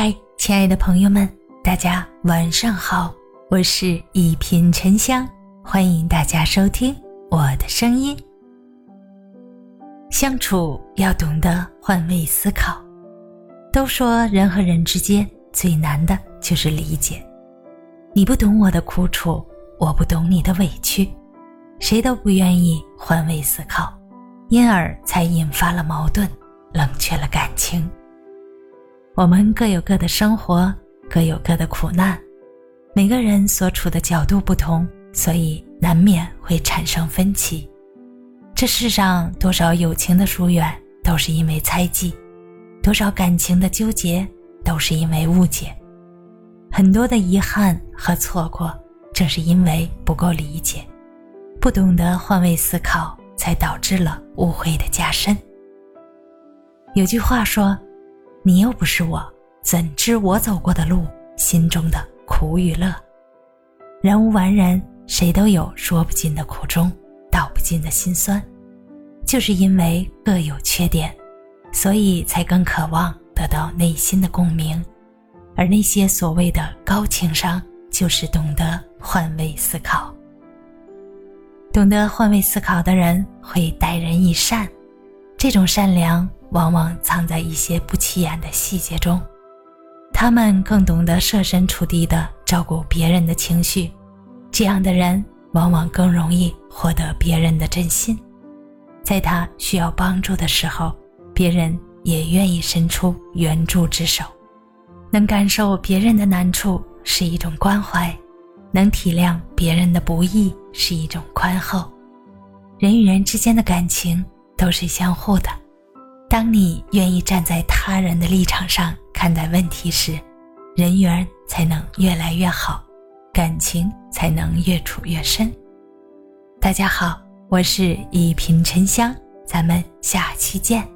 嗨，亲爱的朋友们，大家晚上好，我是一品沉香，欢迎大家收听我的声音。相处要懂得换位思考。都说人和人之间最难的就是理解，你不懂我的苦楚，我不懂你的委屈，谁都不愿意换位思考，因而才引发了矛盾，冷却了感情。我们各有各的生活，各有各的苦难，每个人所处的角度不同，所以难免会产生分歧。这世上多少友情的疏远，都是因为猜忌。多少感情的纠结，都是因为误解；很多的遗憾和错过，正是因为不够理解，不懂得换位思考，才导致了误会的加深。有句话说：“你又不是我，怎知我走过的路，心中的苦与乐？”人无完人，谁都有说不尽的苦衷，道不尽的心酸，就是因为各有缺点。所以才更渴望得到内心的共鸣，而那些所谓的高情商，就是懂得换位思考。懂得换位思考的人会待人以善，这种善良往往藏在一些不起眼的细节中。他们更懂得设身处地的照顾别人的情绪，这样的人往往更容易获得别人的真心，在他需要帮助的时候。别人也愿意伸出援助之手，能感受别人的难处是一种关怀，能体谅别人的不易是一种宽厚。人与人之间的感情都是相互的，当你愿意站在他人的立场上看待问题时，人缘才能越来越好，感情才能越处越深。大家好，我是一品沉香，咱们下期见。